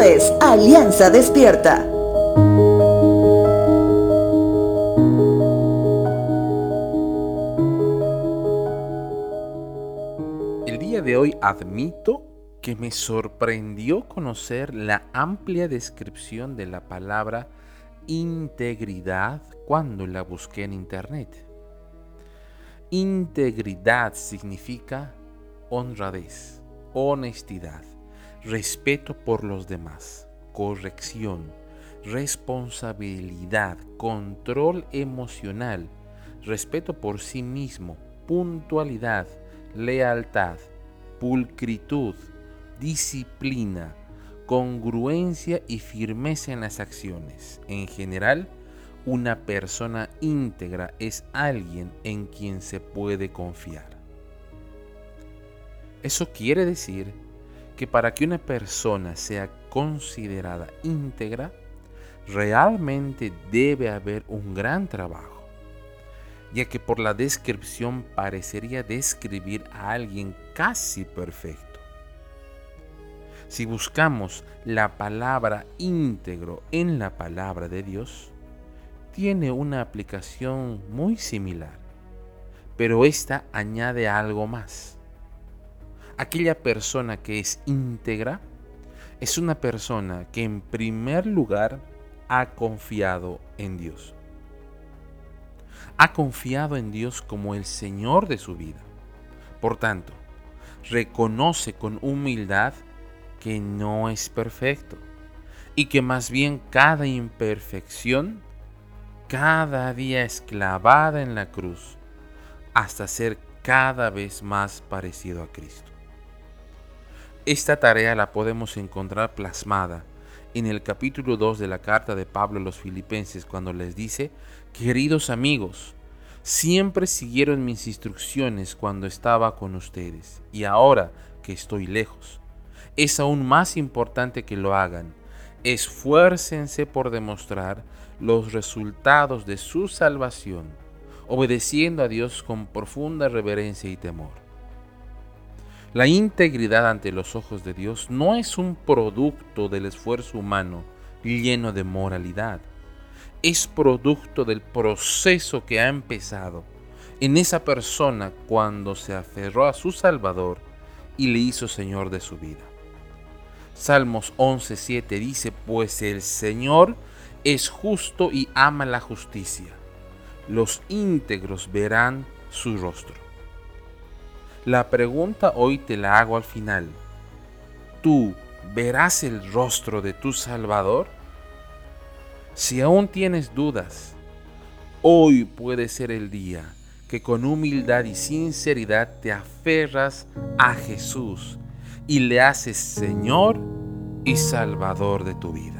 es Alianza Despierta. El día de hoy admito que me sorprendió conocer la amplia descripción de la palabra integridad cuando la busqué en internet. Integridad significa honradez, honestidad, respeto por los demás, corrección, responsabilidad, control emocional, respeto por sí mismo, puntualidad, lealtad, pulcritud, disciplina, congruencia y firmeza en las acciones. En general, una persona íntegra es alguien en quien se puede confiar. Eso quiere decir que para que una persona sea considerada íntegra, realmente debe haber un gran trabajo, ya que por la descripción parecería describir a alguien casi perfecto. Si buscamos la palabra íntegro en la palabra de Dios, tiene una aplicación muy similar, pero esta añade algo más. Aquella persona que es íntegra es una persona que en primer lugar ha confiado en Dios. Ha confiado en Dios como el Señor de su vida. Por tanto, reconoce con humildad que no es perfecto y que más bien cada imperfección cada día es clavada en la cruz hasta ser cada vez más parecido a Cristo. Esta tarea la podemos encontrar plasmada en el capítulo 2 de la carta de Pablo a los filipenses cuando les dice, queridos amigos, siempre siguieron mis instrucciones cuando estaba con ustedes y ahora que estoy lejos es aún más importante que lo hagan. Esfuércense por demostrar los resultados de su salvación, obedeciendo a Dios con profunda reverencia y temor. La integridad ante los ojos de Dios no es un producto del esfuerzo humano lleno de moralidad. Es producto del proceso que ha empezado en esa persona cuando se aferró a su Salvador y le hizo Señor de su vida. Salmos 11:7 dice, pues el Señor es justo y ama la justicia. Los íntegros verán su rostro. La pregunta hoy te la hago al final. ¿Tú verás el rostro de tu Salvador? Si aún tienes dudas, hoy puede ser el día que con humildad y sinceridad te aferras a Jesús y le haces Señor y Salvador de tu vida.